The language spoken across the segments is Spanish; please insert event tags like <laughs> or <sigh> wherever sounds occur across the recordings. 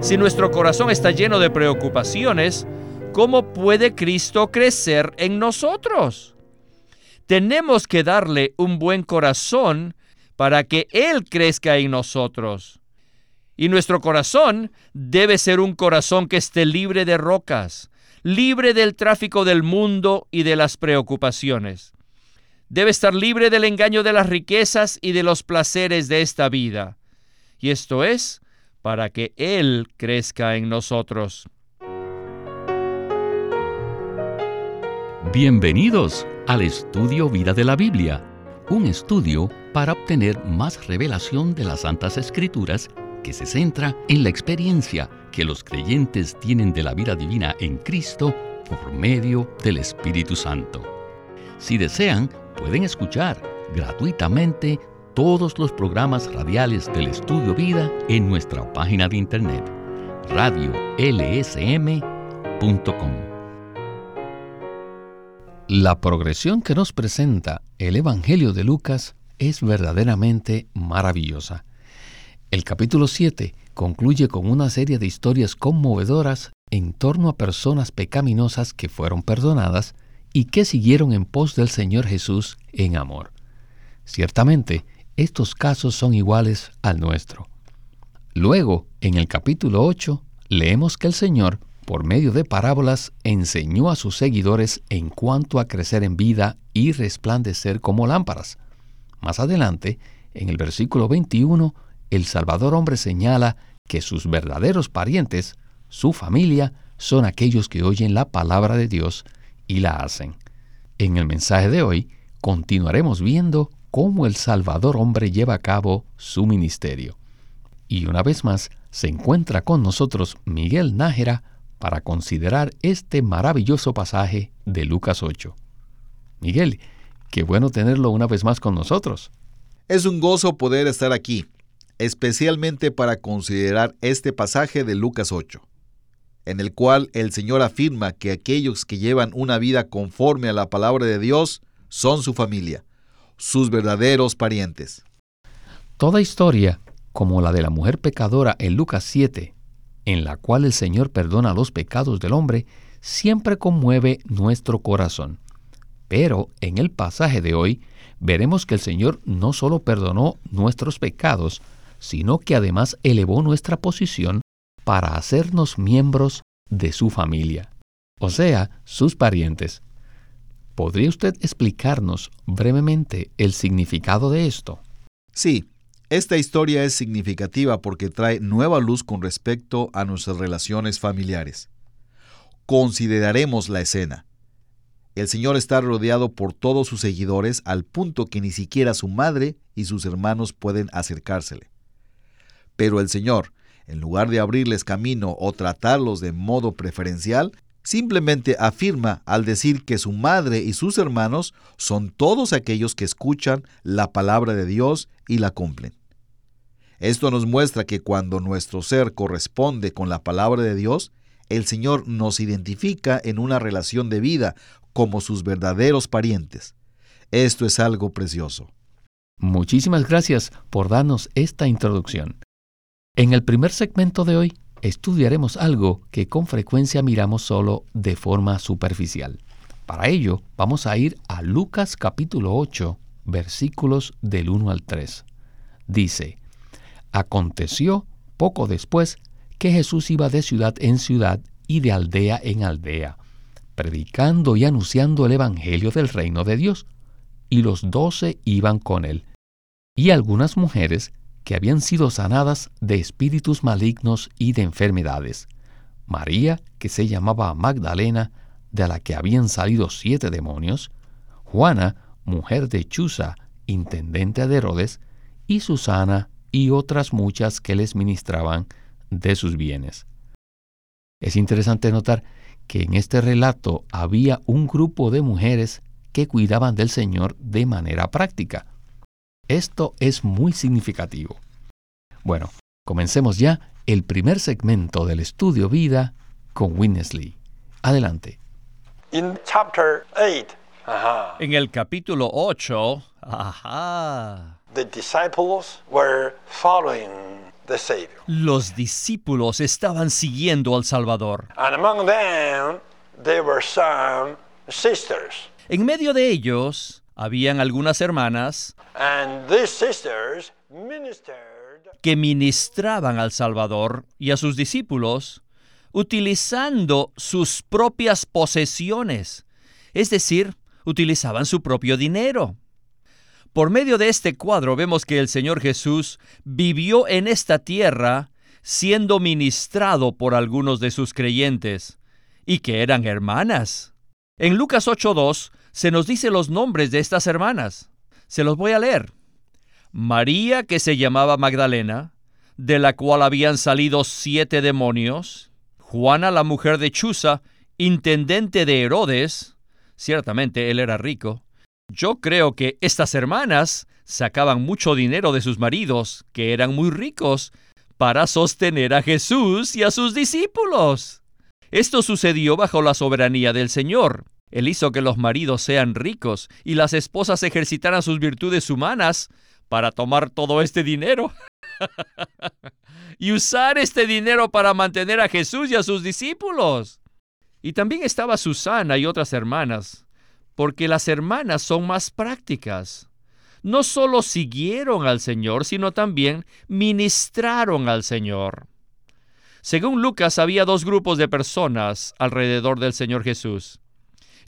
Si nuestro corazón está lleno de preocupaciones, ¿cómo puede Cristo crecer en nosotros? Tenemos que darle un buen corazón para que Él crezca en nosotros. Y nuestro corazón debe ser un corazón que esté libre de rocas, libre del tráfico del mundo y de las preocupaciones. Debe estar libre del engaño de las riquezas y de los placeres de esta vida. Y esto es para que Él crezca en nosotros. Bienvenidos al estudio Vida de la Biblia, un estudio para obtener más revelación de las Santas Escrituras que se centra en la experiencia que los creyentes tienen de la vida divina en Cristo por medio del Espíritu Santo. Si desean, pueden escuchar gratuitamente todos los programas radiales del Estudio Vida en nuestra página de internet radiolsm.com. La progresión que nos presenta el Evangelio de Lucas es verdaderamente maravillosa. El capítulo 7 concluye con una serie de historias conmovedoras en torno a personas pecaminosas que fueron perdonadas y que siguieron en pos del Señor Jesús en amor. Ciertamente, estos casos son iguales al nuestro. Luego, en el capítulo 8, leemos que el Señor, por medio de parábolas, enseñó a sus seguidores en cuanto a crecer en vida y resplandecer como lámparas. Más adelante, en el versículo 21, el Salvador hombre señala que sus verdaderos parientes, su familia, son aquellos que oyen la palabra de Dios y la hacen. En el mensaje de hoy continuaremos viendo cómo el Salvador hombre lleva a cabo su ministerio. Y una vez más se encuentra con nosotros Miguel Nájera para considerar este maravilloso pasaje de Lucas 8. Miguel, qué bueno tenerlo una vez más con nosotros. Es un gozo poder estar aquí, especialmente para considerar este pasaje de Lucas 8, en el cual el Señor afirma que aquellos que llevan una vida conforme a la palabra de Dios son su familia sus verdaderos parientes. Toda historia, como la de la mujer pecadora en Lucas 7, en la cual el Señor perdona los pecados del hombre, siempre conmueve nuestro corazón. Pero en el pasaje de hoy veremos que el Señor no solo perdonó nuestros pecados, sino que además elevó nuestra posición para hacernos miembros de su familia, o sea, sus parientes. ¿Podría usted explicarnos brevemente el significado de esto? Sí, esta historia es significativa porque trae nueva luz con respecto a nuestras relaciones familiares. Consideraremos la escena. El Señor está rodeado por todos sus seguidores al punto que ni siquiera su madre y sus hermanos pueden acercársele. Pero el Señor, en lugar de abrirles camino o tratarlos de modo preferencial, simplemente afirma al decir que su madre y sus hermanos son todos aquellos que escuchan la palabra de Dios y la cumplen. Esto nos muestra que cuando nuestro ser corresponde con la palabra de Dios, el Señor nos identifica en una relación de vida como sus verdaderos parientes. Esto es algo precioso. Muchísimas gracias por darnos esta introducción. En el primer segmento de hoy estudiaremos algo que con frecuencia miramos solo de forma superficial. Para ello, vamos a ir a Lucas capítulo 8, versículos del 1 al 3. Dice, Aconteció poco después que Jesús iba de ciudad en ciudad y de aldea en aldea, predicando y anunciando el Evangelio del reino de Dios, y los doce iban con él. Y algunas mujeres que habían sido sanadas de espíritus malignos y de enfermedades. María, que se llamaba Magdalena, de la que habían salido siete demonios, Juana, mujer de Chuza, intendente de Herodes, y Susana y otras muchas que les ministraban de sus bienes. Es interesante notar que en este relato había un grupo de mujeres que cuidaban del Señor de manera práctica. Esto es muy significativo. Bueno, comencemos ya el primer segmento del estudio vida con Winnesley. Adelante. en el capítulo 8, ajá, Los discípulos estaban siguiendo al Salvador. En medio de ellos habían algunas hermanas que ministraban al Salvador y a sus discípulos utilizando sus propias posesiones, es decir, utilizaban su propio dinero. Por medio de este cuadro vemos que el Señor Jesús vivió en esta tierra siendo ministrado por algunos de sus creyentes, y que eran hermanas. En Lucas 8.2 se nos dice los nombres de estas hermanas. Se los voy a leer. María, que se llamaba Magdalena, de la cual habían salido siete demonios. Juana, la mujer de Chuza, intendente de Herodes. Ciertamente él era rico. Yo creo que estas hermanas sacaban mucho dinero de sus maridos, que eran muy ricos, para sostener a Jesús y a sus discípulos. Esto sucedió bajo la soberanía del Señor. Él hizo que los maridos sean ricos y las esposas ejercitaran sus virtudes humanas para tomar todo este dinero <laughs> y usar este dinero para mantener a Jesús y a sus discípulos. Y también estaba Susana y otras hermanas, porque las hermanas son más prácticas. No solo siguieron al Señor, sino también ministraron al Señor. Según Lucas, había dos grupos de personas alrededor del Señor Jesús.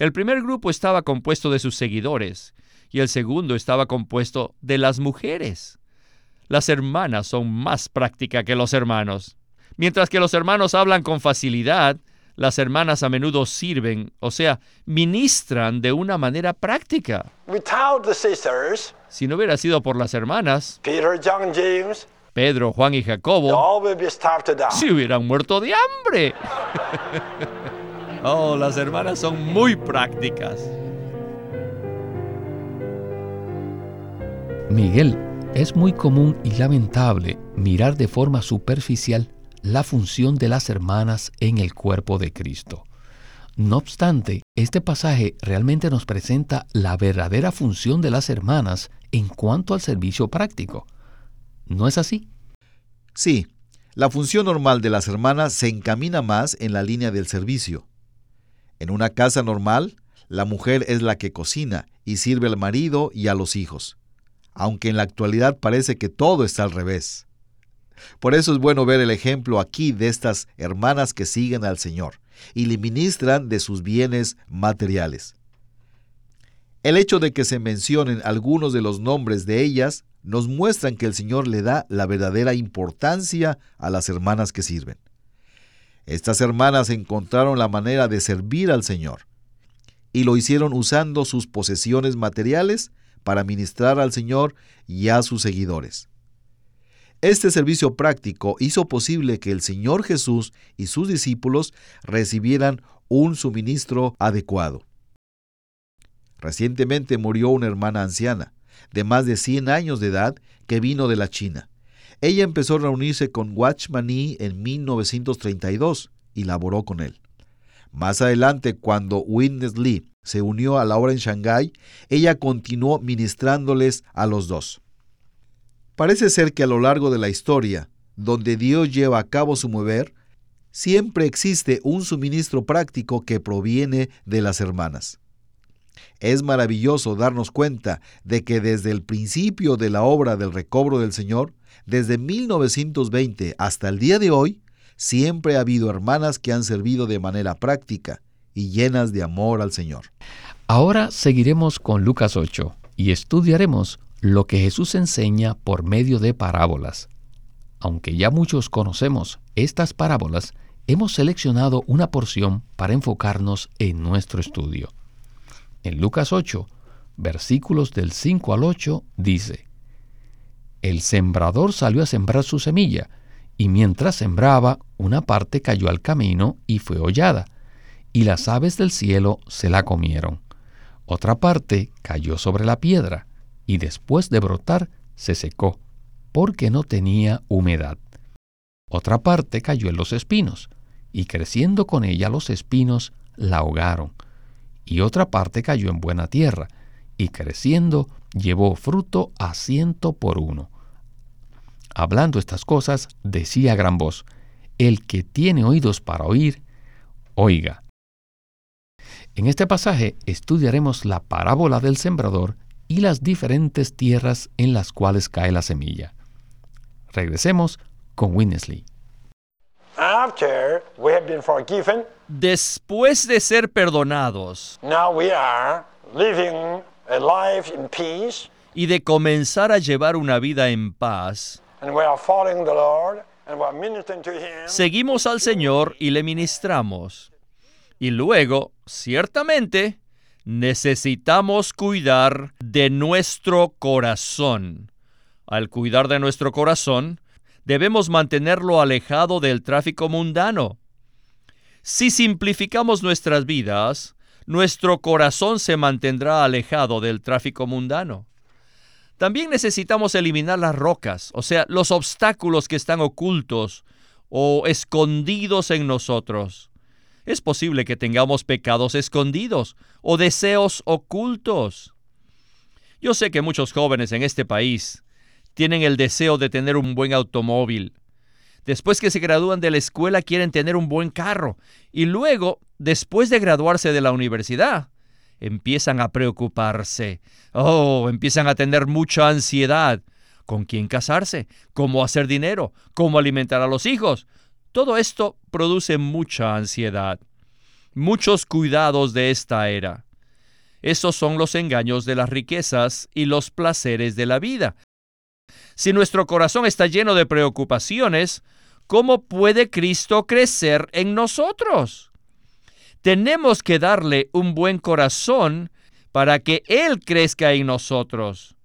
El primer grupo estaba compuesto de sus seguidores y el segundo estaba compuesto de las mujeres. Las hermanas son más prácticas que los hermanos. Mientras que los hermanos hablan con facilidad, las hermanas a menudo sirven, o sea, ministran de una manera práctica. si no hubiera sido por las hermanas, Pedro, Juan y Jacobo, se hubieran muerto de hambre. <laughs> oh, las hermanas son muy prácticas. Miguel, es muy común y lamentable mirar de forma superficial la función de las hermanas en el cuerpo de Cristo. No obstante, este pasaje realmente nos presenta la verdadera función de las hermanas en cuanto al servicio práctico. ¿No es así? Sí, la función normal de las hermanas se encamina más en la línea del servicio. En una casa normal, la mujer es la que cocina y sirve al marido y a los hijos, aunque en la actualidad parece que todo está al revés. Por eso es bueno ver el ejemplo aquí de estas hermanas que siguen al Señor y le ministran de sus bienes materiales. El hecho de que se mencionen algunos de los nombres de ellas nos muestran que el Señor le da la verdadera importancia a las hermanas que sirven. Estas hermanas encontraron la manera de servir al Señor y lo hicieron usando sus posesiones materiales para ministrar al Señor y a sus seguidores. Este servicio práctico hizo posible que el Señor Jesús y sus discípulos recibieran un suministro adecuado. Recientemente murió una hermana anciana, de más de 100 años de edad, que vino de la China. Ella empezó a reunirse con Watchman en 1932 y laboró con él. Más adelante, cuando Witness Lee se unió a la obra en Shanghái, ella continuó ministrándoles a los dos. Parece ser que a lo largo de la historia, donde Dios lleva a cabo su mover, siempre existe un suministro práctico que proviene de las hermanas. Es maravilloso darnos cuenta de que desde el principio de la obra del recobro del Señor, desde 1920 hasta el día de hoy, siempre ha habido hermanas que han servido de manera práctica y llenas de amor al Señor. Ahora seguiremos con Lucas 8 y estudiaremos lo que Jesús enseña por medio de parábolas. Aunque ya muchos conocemos estas parábolas, hemos seleccionado una porción para enfocarnos en nuestro estudio. En Lucas 8, versículos del 5 al 8, dice, El sembrador salió a sembrar su semilla, y mientras sembraba, una parte cayó al camino y fue hollada, y las aves del cielo se la comieron. Otra parte cayó sobre la piedra, y después de brotar se secó, porque no tenía humedad. Otra parte cayó en los espinos, y creciendo con ella los espinos la ahogaron. Y otra parte cayó en buena tierra, y creciendo llevó fruto a ciento por uno. hablando estas cosas, decía a gran voz, El que tiene oídos para oír, oiga. En este pasaje estudiaremos la parábola del sembrador y las diferentes tierras en las cuales cae la semilla. Regresemos con Winnesley. Después de ser perdonados y de comenzar a llevar una vida en paz, seguimos al Señor y le ministramos. Y luego, ciertamente, necesitamos cuidar de nuestro corazón. Al cuidar de nuestro corazón, debemos mantenerlo alejado del tráfico mundano. Si simplificamos nuestras vidas, nuestro corazón se mantendrá alejado del tráfico mundano. También necesitamos eliminar las rocas, o sea, los obstáculos que están ocultos o escondidos en nosotros. Es posible que tengamos pecados escondidos o deseos ocultos. Yo sé que muchos jóvenes en este país tienen el deseo de tener un buen automóvil. Después que se gradúan de la escuela quieren tener un buen carro. Y luego, después de graduarse de la universidad, empiezan a preocuparse. Oh, empiezan a tener mucha ansiedad. ¿Con quién casarse? ¿Cómo hacer dinero? ¿Cómo alimentar a los hijos? Todo esto produce mucha ansiedad. Muchos cuidados de esta era. Esos son los engaños de las riquezas y los placeres de la vida. Si nuestro corazón está lleno de preocupaciones, ¿cómo puede Cristo crecer en nosotros? Tenemos que darle un buen corazón para que Él crezca en nosotros.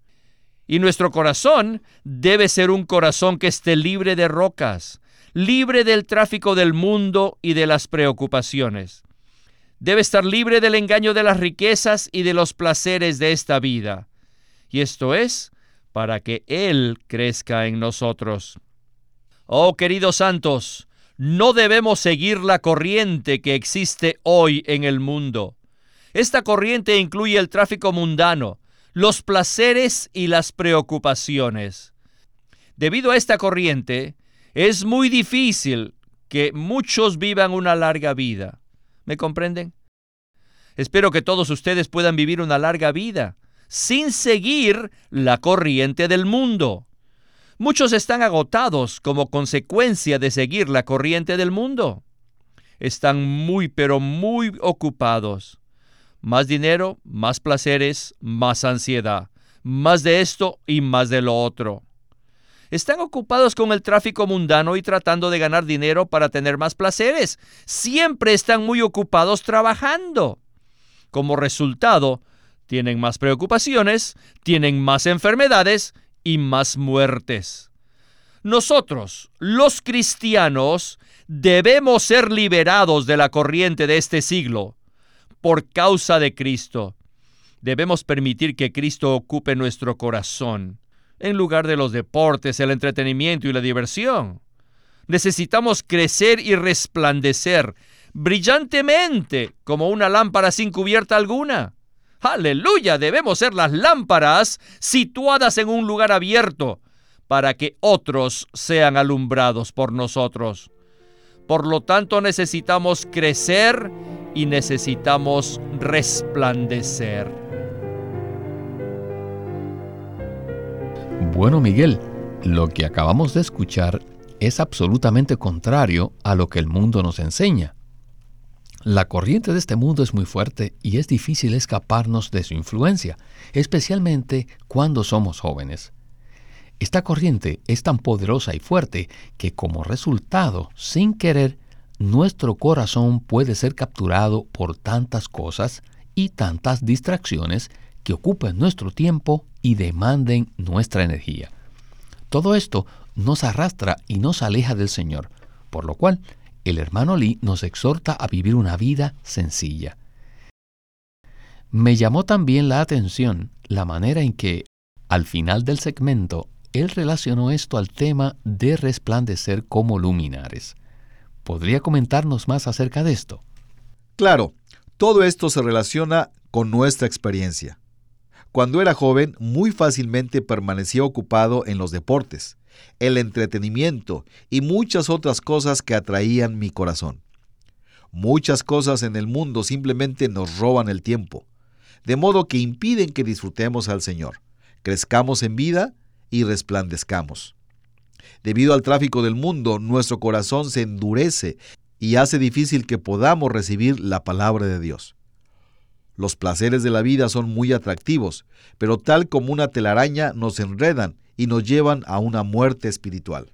Y nuestro corazón debe ser un corazón que esté libre de rocas, libre del tráfico del mundo y de las preocupaciones. Debe estar libre del engaño de las riquezas y de los placeres de esta vida. Y esto es para que Él crezca en nosotros. Oh queridos santos, no debemos seguir la corriente que existe hoy en el mundo. Esta corriente incluye el tráfico mundano, los placeres y las preocupaciones. Debido a esta corriente, es muy difícil que muchos vivan una larga vida. ¿Me comprenden? Espero que todos ustedes puedan vivir una larga vida sin seguir la corriente del mundo. Muchos están agotados como consecuencia de seguir la corriente del mundo. Están muy, pero muy ocupados. Más dinero, más placeres, más ansiedad. Más de esto y más de lo otro. Están ocupados con el tráfico mundano y tratando de ganar dinero para tener más placeres. Siempre están muy ocupados trabajando. Como resultado, tienen más preocupaciones, tienen más enfermedades y más muertes. Nosotros, los cristianos, debemos ser liberados de la corriente de este siglo por causa de Cristo. Debemos permitir que Cristo ocupe nuestro corazón en lugar de los deportes, el entretenimiento y la diversión. Necesitamos crecer y resplandecer brillantemente como una lámpara sin cubierta alguna. Aleluya, debemos ser las lámparas situadas en un lugar abierto para que otros sean alumbrados por nosotros. Por lo tanto, necesitamos crecer y necesitamos resplandecer. Bueno, Miguel, lo que acabamos de escuchar es absolutamente contrario a lo que el mundo nos enseña. La corriente de este mundo es muy fuerte y es difícil escaparnos de su influencia, especialmente cuando somos jóvenes. Esta corriente es tan poderosa y fuerte que como resultado, sin querer, nuestro corazón puede ser capturado por tantas cosas y tantas distracciones que ocupen nuestro tiempo y demanden nuestra energía. Todo esto nos arrastra y nos aleja del Señor, por lo cual el hermano Lee nos exhorta a vivir una vida sencilla. Me llamó también la atención la manera en que, al final del segmento, él relacionó esto al tema de resplandecer como luminares. ¿Podría comentarnos más acerca de esto? Claro, todo esto se relaciona con nuestra experiencia. Cuando era joven, muy fácilmente permanecía ocupado en los deportes el entretenimiento y muchas otras cosas que atraían mi corazón. Muchas cosas en el mundo simplemente nos roban el tiempo, de modo que impiden que disfrutemos al Señor, crezcamos en vida y resplandezcamos. Debido al tráfico del mundo, nuestro corazón se endurece y hace difícil que podamos recibir la palabra de Dios. Los placeres de la vida son muy atractivos, pero tal como una telaraña nos enredan y nos llevan a una muerte espiritual.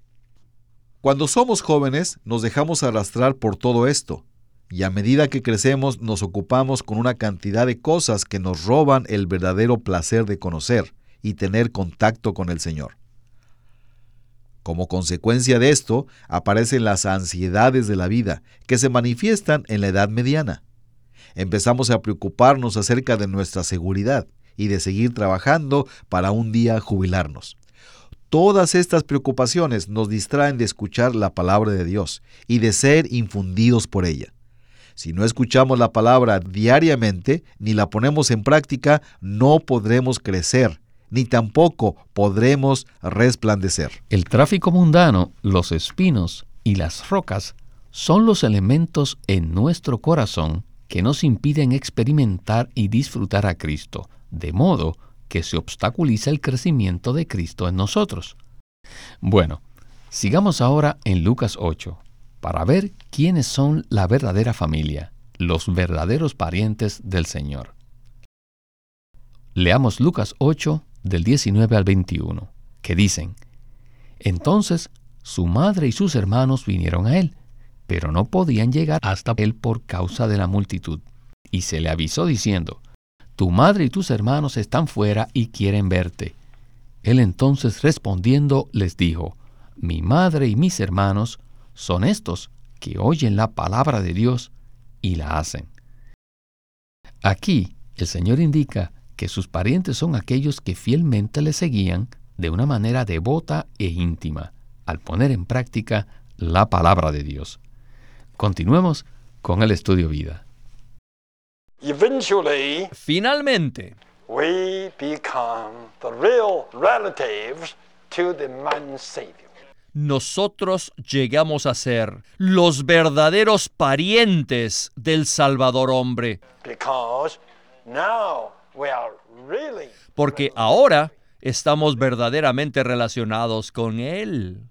Cuando somos jóvenes nos dejamos arrastrar por todo esto, y a medida que crecemos nos ocupamos con una cantidad de cosas que nos roban el verdadero placer de conocer y tener contacto con el Señor. Como consecuencia de esto, aparecen las ansiedades de la vida, que se manifiestan en la edad mediana. Empezamos a preocuparnos acerca de nuestra seguridad y de seguir trabajando para un día jubilarnos. Todas estas preocupaciones nos distraen de escuchar la palabra de Dios y de ser infundidos por ella. Si no escuchamos la palabra diariamente ni la ponemos en práctica, no podremos crecer ni tampoco podremos resplandecer. El tráfico mundano, los espinos y las rocas son los elementos en nuestro corazón que nos impiden experimentar y disfrutar a Cristo, de modo que se obstaculiza el crecimiento de Cristo en nosotros. Bueno, sigamos ahora en Lucas 8 para ver quiénes son la verdadera familia, los verdaderos parientes del Señor. Leamos Lucas 8 del 19 al 21, que dicen, Entonces su madre y sus hermanos vinieron a él, pero no podían llegar hasta él por causa de la multitud. Y se le avisó diciendo, Tu madre y tus hermanos están fuera y quieren verte. Él entonces respondiendo les dijo, Mi madre y mis hermanos son estos que oyen la palabra de Dios y la hacen. Aquí el Señor indica que sus parientes son aquellos que fielmente le seguían de una manera devota e íntima, al poner en práctica la palabra de Dios. Continuemos con el estudio vida. Finalmente, nosotros llegamos a ser los verdaderos parientes del Salvador hombre. Porque ahora estamos verdaderamente relacionados con Él.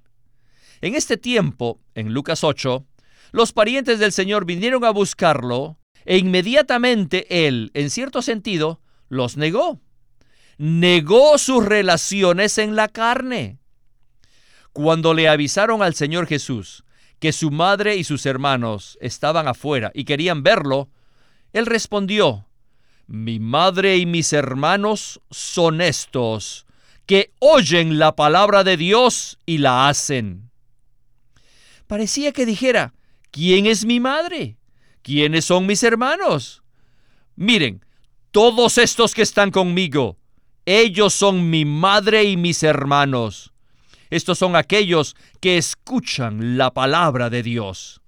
En este tiempo, en Lucas 8, los parientes del Señor vinieron a buscarlo e inmediatamente Él, en cierto sentido, los negó. Negó sus relaciones en la carne. Cuando le avisaron al Señor Jesús que su madre y sus hermanos estaban afuera y querían verlo, Él respondió, mi madre y mis hermanos son estos, que oyen la palabra de Dios y la hacen. Parecía que dijera, ¿quién es mi madre? ¿Quiénes son mis hermanos? Miren, todos estos que están conmigo, ellos son mi madre y mis hermanos. Estos son aquellos que escuchan la palabra de Dios.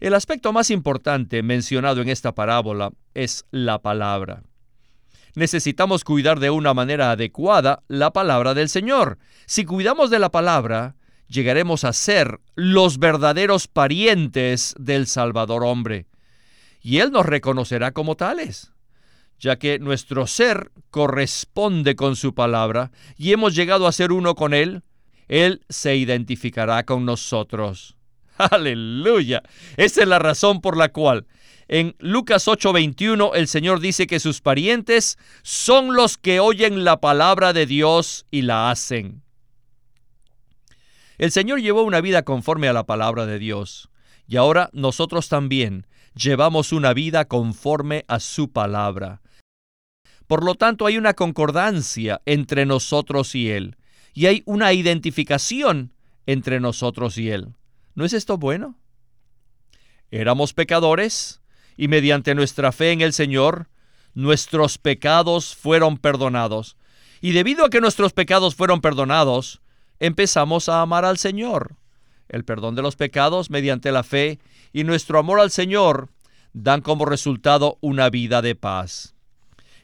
El aspecto más importante mencionado en esta parábola es la palabra. Necesitamos cuidar de una manera adecuada la palabra del Señor. Si cuidamos de la palabra, llegaremos a ser los verdaderos parientes del Salvador hombre. Y Él nos reconocerá como tales, ya que nuestro ser corresponde con su palabra y hemos llegado a ser uno con Él, Él se identificará con nosotros. <laughs> Aleluya. Esa es la razón por la cual en Lucas 8:21 el Señor dice que sus parientes son los que oyen la palabra de Dios y la hacen. El Señor llevó una vida conforme a la palabra de Dios y ahora nosotros también llevamos una vida conforme a su palabra. Por lo tanto, hay una concordancia entre nosotros y Él, y hay una identificación entre nosotros y Él. ¿No es esto bueno? Éramos pecadores y mediante nuestra fe en el Señor, nuestros pecados fueron perdonados. Y debido a que nuestros pecados fueron perdonados, empezamos a amar al Señor. El perdón de los pecados mediante la fe y nuestro amor al Señor dan como resultado una vida de paz.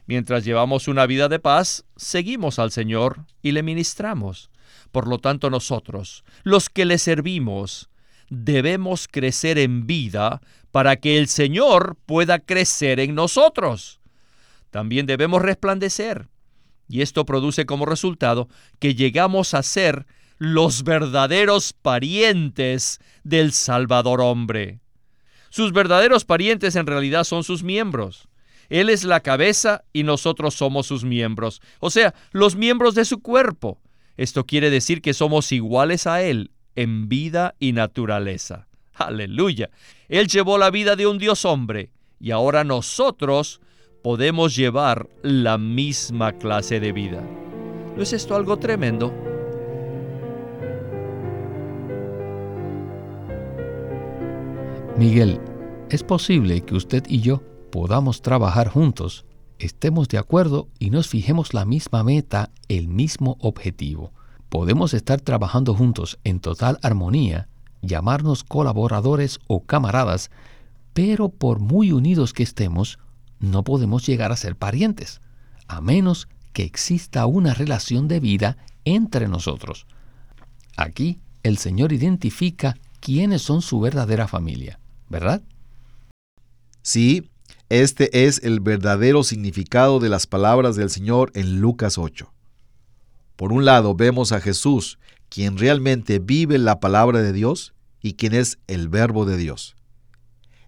Mientras llevamos una vida de paz, seguimos al Señor y le ministramos Por lo tanto, nosotros, los que le servimos, debemos crecer en vida para que el Señor pueda crecer en nosotros. También debemos resplandecer. Y esto produce como resultado que llegamos a ser los verdaderos parientes del Salvador hombre. Sus verdaderos parientes en realidad son sus miembros. Él es la cabeza y nosotros somos sus miembros, o sea, los miembros de su cuerpo. Esto quiere decir que somos iguales a Él en vida y naturaleza. Aleluya. Él llevó la vida de un Dios hombre y ahora nosotros podemos llevar la misma clase de vida. ¿No es esto algo tremendo? Miguel, es posible que usted y yo podamos trabajar juntos, estemos de acuerdo y nos fijemos la misma meta, el mismo objetivo. Podemos estar trabajando juntos en total armonía, llamarnos colaboradores o camaradas, pero por muy unidos que estemos, no podemos llegar a ser parientes, a menos que exista una relación de vida entre nosotros. Aquí el Señor identifica quiénes son su verdadera familia, ¿verdad? Sí, este es el verdadero significado de las palabras del Señor en Lucas 8. Por un lado vemos a Jesús, quien realmente vive la palabra de Dios y quien es el verbo de Dios.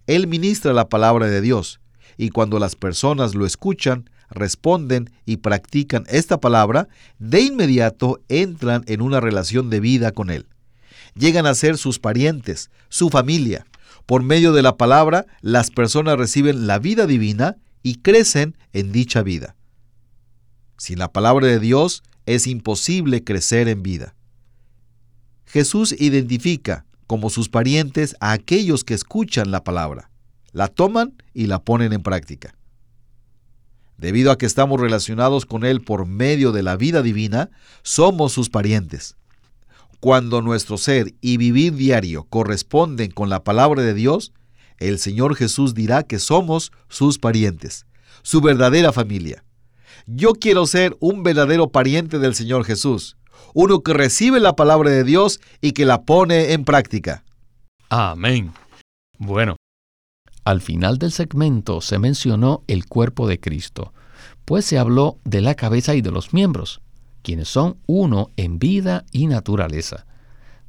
Él ministra la palabra de Dios, y cuando las personas lo escuchan, responden y practican esta palabra, de inmediato entran en una relación de vida con Él. Llegan a ser sus parientes, su familia, por medio de la palabra, las personas reciben la vida divina y crecen en dicha vida. Sin la palabra de Dios es imposible crecer en vida. Jesús identifica como sus parientes a aquellos que escuchan la palabra, la toman y la ponen en práctica. Debido a que estamos relacionados con Él por medio de la vida divina, somos sus parientes. Cuando nuestro ser y vivir diario corresponden con la palabra de Dios, el Señor Jesús dirá que somos sus parientes, su verdadera familia. Yo quiero ser un verdadero pariente del Señor Jesús, uno que recibe la palabra de Dios y que la pone en práctica. Amén. Bueno, al final del segmento se mencionó el cuerpo de Cristo, pues se habló de la cabeza y de los miembros quienes son uno en vida y naturaleza.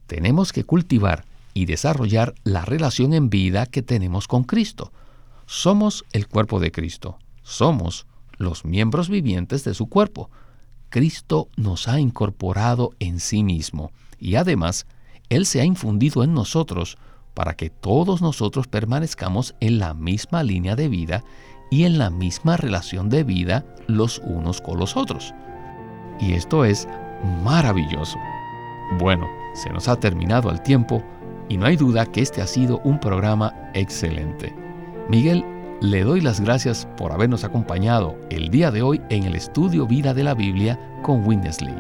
Tenemos que cultivar y desarrollar la relación en vida que tenemos con Cristo. Somos el cuerpo de Cristo. Somos los miembros vivientes de su cuerpo. Cristo nos ha incorporado en sí mismo y además Él se ha infundido en nosotros para que todos nosotros permanezcamos en la misma línea de vida y en la misma relación de vida los unos con los otros. Y esto es maravilloso. Bueno, se nos ha terminado el tiempo y no hay duda que este ha sido un programa excelente. Miguel, le doy las gracias por habernos acompañado el día de hoy en el estudio Vida de la Biblia con Winnesley.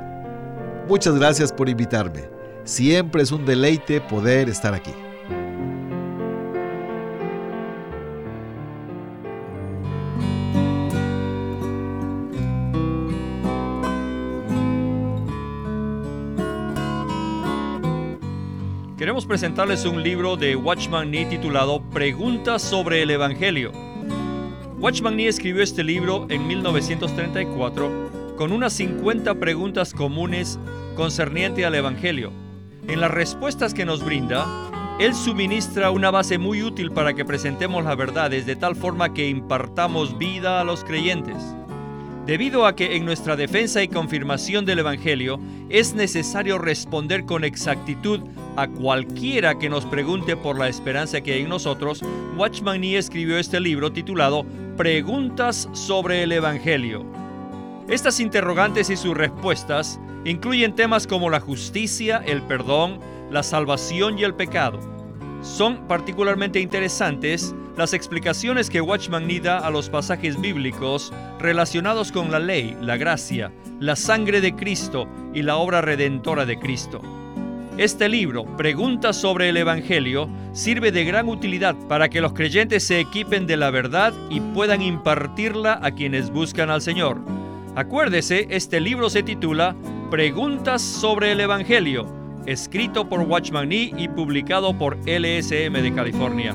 Muchas gracias por invitarme. Siempre es un deleite poder estar aquí. Queremos presentarles un libro de Watchman Nee titulado Preguntas sobre el Evangelio. Watchman Nee escribió este libro en 1934 con unas 50 preguntas comunes concerniente al Evangelio. En las respuestas que nos brinda, él suministra una base muy útil para que presentemos las verdades de tal forma que impartamos vida a los creyentes. Debido a que en nuestra defensa y confirmación del Evangelio es necesario responder con exactitud a cualquiera que nos pregunte por la esperanza que hay en nosotros, Watchman Nee escribió este libro titulado Preguntas sobre el Evangelio. Estas interrogantes y sus respuestas incluyen temas como la justicia, el perdón, la salvación y el pecado. Son particularmente interesantes las explicaciones que Watchman Nee da a los pasajes bíblicos relacionados con la ley, la gracia, la sangre de Cristo y la obra redentora de Cristo. Este libro, Preguntas sobre el Evangelio, sirve de gran utilidad para que los creyentes se equipen de la verdad y puedan impartirla a quienes buscan al Señor. Acuérdese, este libro se titula Preguntas sobre el Evangelio, escrito por Watchman Nee y publicado por LSM de California.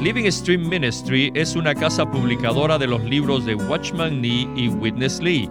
Living Stream Ministry es una casa publicadora de los libros de Watchman Nee y Witness Lee.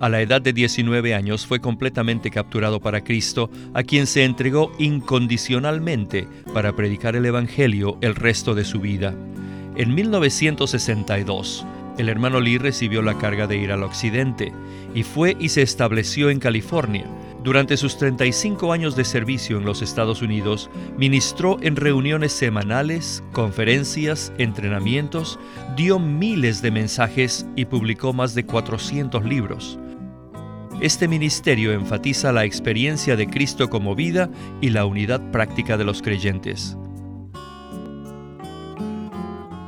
A la edad de 19 años fue completamente capturado para Cristo, a quien se entregó incondicionalmente para predicar el Evangelio el resto de su vida. En 1962, el hermano Lee recibió la carga de ir al occidente y fue y se estableció en California, durante sus 35 años de servicio en los Estados Unidos, ministró en reuniones semanales, conferencias, entrenamientos, dio miles de mensajes y publicó más de 400 libros. Este ministerio enfatiza la experiencia de Cristo como vida y la unidad práctica de los creyentes.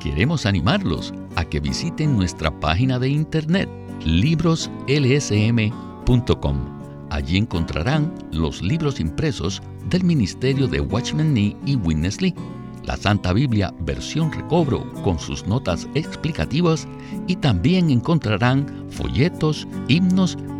Queremos animarlos a que visiten nuestra página de internet libroslsm.com Allí encontrarán los libros impresos del ministerio de Watchman Nee y Witness Lee, la Santa Biblia versión recobro con sus notas explicativas y también encontrarán folletos, himnos,